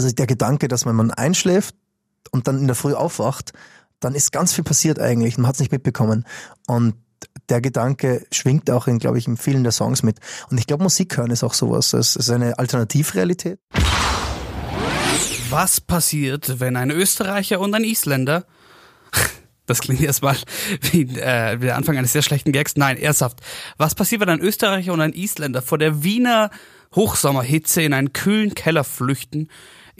Also der Gedanke, dass wenn man einschläft und dann in der Früh aufwacht, dann ist ganz viel passiert eigentlich, man hat es nicht mitbekommen. Und der Gedanke schwingt auch in, glaube ich, in vielen der Songs mit. Und ich glaube, Musik hören ist auch sowas. Es ist eine Alternativrealität. Was passiert, wenn ein Österreicher und ein Isländer das klingt erstmal wie, äh, wie der Anfang eines sehr schlechten Gags. Nein, ernsthaft. Was passiert, wenn ein Österreicher und ein Isländer vor der Wiener Hochsommerhitze in einen kühlen Keller flüchten,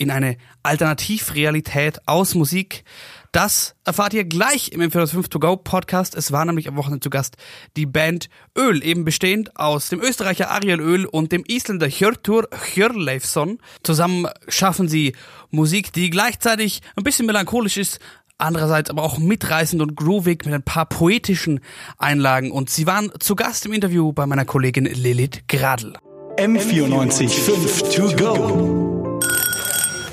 in eine Alternativrealität aus Musik? Das erfahrt ihr gleich im M405 To Go Podcast. Es war nämlich am Wochenende zu Gast die Band Öl, eben bestehend aus dem Österreicher Ariel Öl und dem Isländer Hjörtur Hjörleifsson. Zusammen schaffen sie Musik, die gleichzeitig ein bisschen melancholisch ist, andererseits aber auch mitreißend und groovig mit ein paar poetischen Einlagen. Und sie waren zu Gast im Interview bei meiner Kollegin Lilith Gradl. M94 5 to go.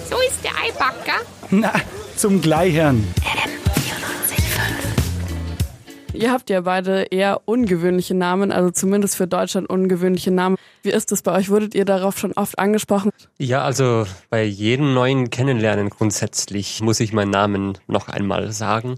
So ist der Eibacker. Na, zum Gleichern. Ihr habt ja beide eher ungewöhnliche Namen, also zumindest für Deutschland ungewöhnliche Namen. Wie ist es bei euch? Wurdet ihr darauf schon oft angesprochen? Ja, also bei jedem neuen Kennenlernen grundsätzlich muss ich meinen Namen noch einmal sagen.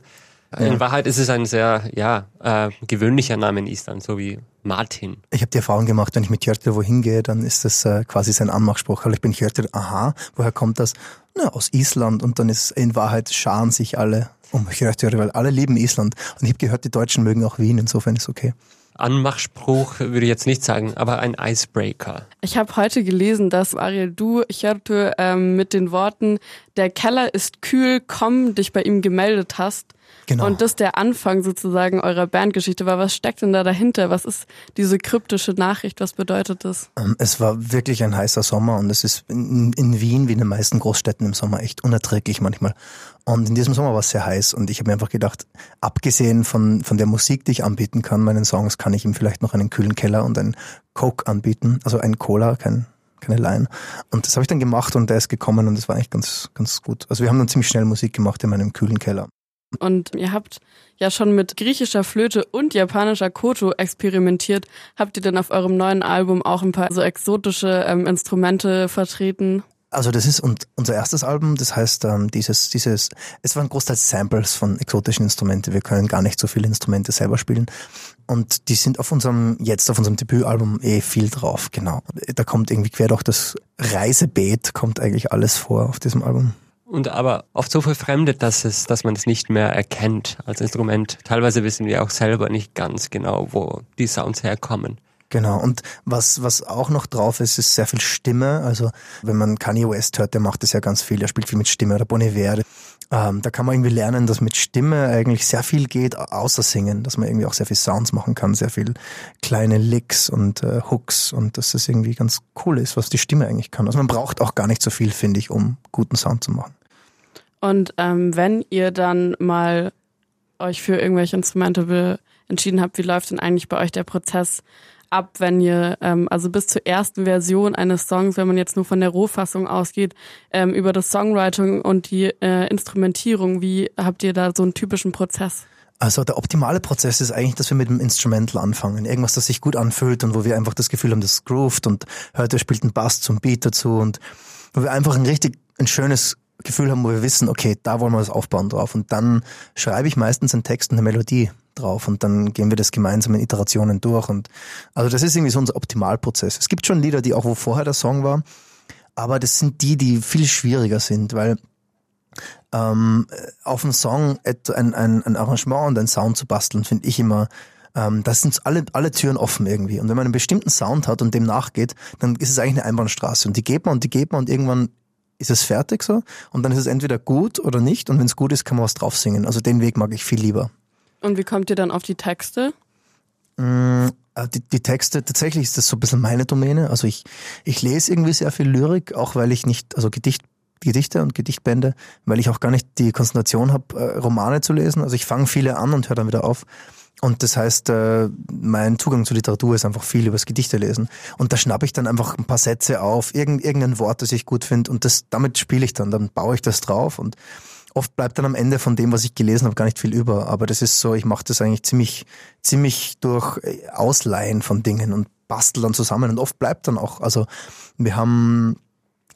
Ja. In Wahrheit ist es ein sehr ja, äh, gewöhnlicher Name in Island, so wie Martin. Ich habe die Erfahrung gemacht, wenn ich mit Hjörter wohin gehe, dann ist das äh, quasi sein Anmachspruch. Also ich bin Hjörter, aha, woher kommt das? Na, aus Island. Und dann ist in Wahrheit scharen sich alle um Hjörter, weil alle lieben Island. Und ich habe gehört, die Deutschen mögen auch Wien, insofern ist okay. Anmachspruch würde ich jetzt nicht sagen, aber ein Icebreaker. Ich habe heute gelesen, dass Ariel, du, Hjörtur, ähm, mit den Worten, der Keller ist kühl, komm, dich bei ihm gemeldet hast. Genau. Und das der Anfang sozusagen eurer Bandgeschichte war. Was steckt denn da dahinter? Was ist diese kryptische Nachricht? Was bedeutet das? Ähm, es war wirklich ein heißer Sommer und es ist in, in Wien wie in den meisten Großstädten im Sommer echt unerträglich manchmal. Und in diesem Sommer war es sehr heiß und ich habe mir einfach gedacht, abgesehen von, von der Musik, die ich anbieten kann, meinen Songs, kann ich ihm vielleicht noch einen kühlen Keller und einen Coke anbieten, also ein Cola, kein keine Line. Und das habe ich dann gemacht und der ist gekommen und das war eigentlich ganz, ganz gut. Also wir haben dann ziemlich schnell Musik gemacht in meinem kühlen Keller. Und ihr habt ja schon mit griechischer Flöte und japanischer Koto experimentiert. Habt ihr denn auf eurem neuen Album auch ein paar so exotische ähm, Instrumente vertreten? Also das ist unser erstes Album, das heißt ähm, dieses, dieses, es waren Großteil Samples von exotischen Instrumenten. Wir können gar nicht so viele Instrumente selber spielen. Und die sind auf unserem, jetzt auf unserem Debütalbum eh viel drauf, genau. Da kommt irgendwie quer durch das Reisebeet, kommt eigentlich alles vor auf diesem Album und aber oft so verfremdet, dass es, dass man es nicht mehr erkennt als Instrument. Teilweise wissen wir auch selber nicht ganz genau, wo die Sounds herkommen. Genau. Und was, was auch noch drauf ist, ist sehr viel Stimme. Also, wenn man Kanye West hört, der macht das ja ganz viel. Er spielt viel mit Stimme oder Bon. Ähm, da kann man irgendwie lernen, dass mit Stimme eigentlich sehr viel geht, außer Singen. Dass man irgendwie auch sehr viel Sounds machen kann, sehr viel kleine Licks und äh, Hooks und dass das irgendwie ganz cool ist, was die Stimme eigentlich kann. Also man braucht auch gar nicht so viel, finde ich, um guten Sound zu machen. Und ähm, wenn ihr dann mal euch für irgendwelche Instrumente entschieden habt, wie läuft denn eigentlich bei euch der Prozess ab, wenn ihr, ähm, also bis zur ersten Version eines Songs, wenn man jetzt nur von der Rohfassung ausgeht, ähm, über das Songwriting und die äh, Instrumentierung, wie habt ihr da so einen typischen Prozess? Also der optimale Prozess ist eigentlich, dass wir mit dem Instrumental anfangen. Irgendwas, das sich gut anfühlt und wo wir einfach das Gefühl haben, das grooved und heute spielt ein Bass zum Beat dazu und wo wir einfach ein richtig ein schönes Gefühl haben, wo wir wissen, okay, da wollen wir das aufbauen drauf. Und dann schreibe ich meistens einen Text und eine Melodie drauf und dann gehen wir das gemeinsam in Iterationen durch. Und also das ist irgendwie so unser Optimalprozess. Es gibt schon Lieder, die auch wo vorher der Song war, aber das sind die, die viel schwieriger sind, weil ähm, auf einen Song ein, ein, ein Arrangement und ein Sound zu basteln, finde ich immer ähm, da sind alle, alle Türen offen irgendwie. Und wenn man einen bestimmten Sound hat und dem nachgeht, dann ist es eigentlich eine Einbahnstraße. Und die geht man und die geht man und irgendwann ist es fertig so und dann ist es entweder gut oder nicht und wenn es gut ist, kann man was drauf singen. Also den Weg mag ich viel lieber. Und wie kommt ihr dann auf die Texte? Mm, äh, die, die, Texte, tatsächlich ist das so ein bisschen meine Domäne. Also ich, ich lese irgendwie sehr viel Lyrik, auch weil ich nicht, also Gedicht, Gedichte und Gedichtbände, weil ich auch gar nicht die Konzentration habe, äh, Romane zu lesen. Also ich fange viele an und höre dann wieder auf. Und das heißt, äh, mein Zugang zur Literatur ist einfach viel übers Gedichte lesen. Und da schnappe ich dann einfach ein paar Sätze auf, irgendein Wort, das ich gut finde. Und das, damit spiele ich dann, dann baue ich das drauf. Und oft bleibt dann am Ende von dem, was ich gelesen habe, gar nicht viel über. Aber das ist so, ich mache das eigentlich ziemlich, ziemlich durch äh, Ausleihen von Dingen und bastel dann zusammen. Und oft bleibt dann auch, also wir haben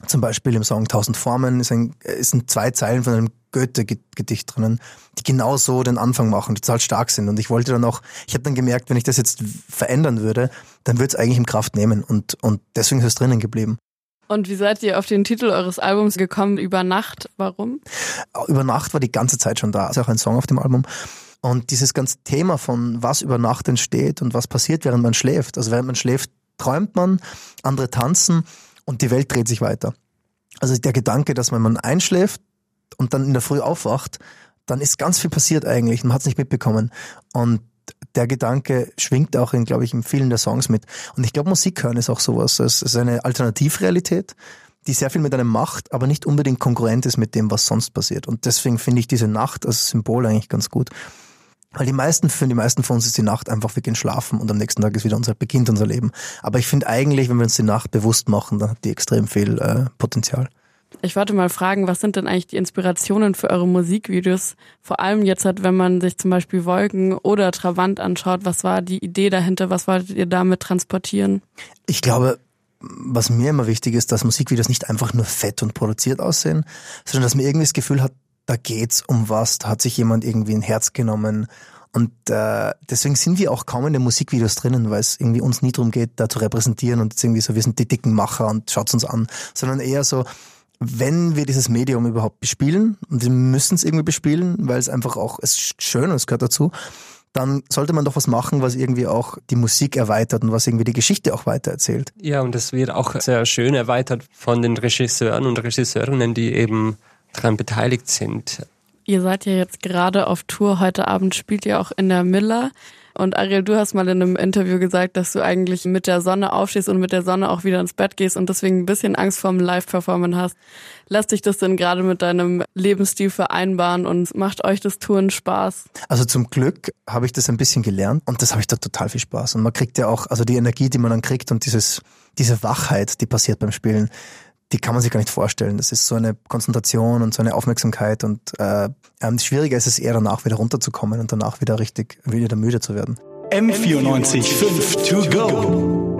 Zum Beispiel im Song Tausend Formen ist ein, ist sind zwei Zeilen von einem Goethe-Gedicht drinnen, die genau so den Anfang machen, die total stark sind. Und ich wollte dann auch, ich habe dann gemerkt, wenn ich das jetzt verändern würde, dann würde es eigentlich im Kraft nehmen. Und, und deswegen ist es drinnen geblieben. Und wie seid ihr auf den Titel eures Albums gekommen? Über Nacht? Warum? Über Nacht war die ganze Zeit schon da. Ist auch ein Song auf dem Album. Und dieses ganze Thema von was über Nacht entsteht und was passiert, während man schläft. Also während man schläft, träumt man, andere tanzen und die Welt dreht sich weiter. Also der Gedanke, dass wenn man einschläft und dann in der Früh aufwacht, dann ist ganz viel passiert eigentlich. Man hat es nicht mitbekommen. Und der Gedanke schwingt auch in, glaube ich, in vielen der Songs mit. Und ich glaube, Musik hören ist auch sowas. Es ist eine Alternativrealität, die sehr viel mit einem macht, aber nicht unbedingt konkurrent ist mit dem, was sonst passiert. Und deswegen finde ich diese Nacht als Symbol eigentlich ganz gut. Weil die meisten, für die meisten von uns ist die Nacht einfach, wir gehen schlafen und am nächsten Tag ist wieder unser, beginnt unser Leben. Aber ich finde eigentlich, wenn wir uns die Nacht bewusst machen, dann hat die extrem viel äh, Potenzial. Ich wollte mal fragen, was sind denn eigentlich die Inspirationen für eure Musikvideos? Vor allem jetzt halt, wenn man sich zum Beispiel Wolken oder Trabant anschaut, was war die Idee dahinter? Was wolltet ihr damit transportieren? Ich glaube, was mir immer wichtig ist, dass Musikvideos nicht einfach nur fett und produziert aussehen, sondern dass man irgendwie das Gefühl hat, da geht's um was, da hat sich jemand irgendwie ein Herz genommen. Und äh, deswegen sind wir auch kaum in den Musikvideos drinnen, weil es irgendwie uns nie darum geht, da zu repräsentieren und jetzt irgendwie so, wir sind die dicken Macher und schaut's uns an, sondern eher so, wenn wir dieses Medium überhaupt bespielen, und wir müssen es irgendwie bespielen, weil es einfach auch, es ist schön und es gehört dazu, dann sollte man doch was machen, was irgendwie auch die Musik erweitert und was irgendwie die Geschichte auch weitererzählt. Ja, und das wird auch sehr schön erweitert von den Regisseuren und Regisseurinnen, die eben daran beteiligt sind. Ihr seid ja jetzt gerade auf Tour. Heute Abend spielt ihr auch in der Miller. Und Ariel, du hast mal in einem Interview gesagt, dass du eigentlich mit der Sonne aufstehst und mit der Sonne auch wieder ins Bett gehst und deswegen ein bisschen Angst vorm Live-Performen hast. Lässt sich das denn gerade mit deinem Lebensstil vereinbaren und macht euch das Touren Spaß? Also zum Glück habe ich das ein bisschen gelernt und das habe ich da total viel Spaß. Und man kriegt ja auch, also die Energie, die man dann kriegt und dieses, diese Wachheit, die passiert beim Spielen, die kann man sich gar nicht vorstellen. Das ist so eine Konzentration und so eine Aufmerksamkeit und äh, ähm, schwieriger ist es eher danach wieder runterzukommen und danach wieder richtig wieder müde zu werden. M94 5 to go.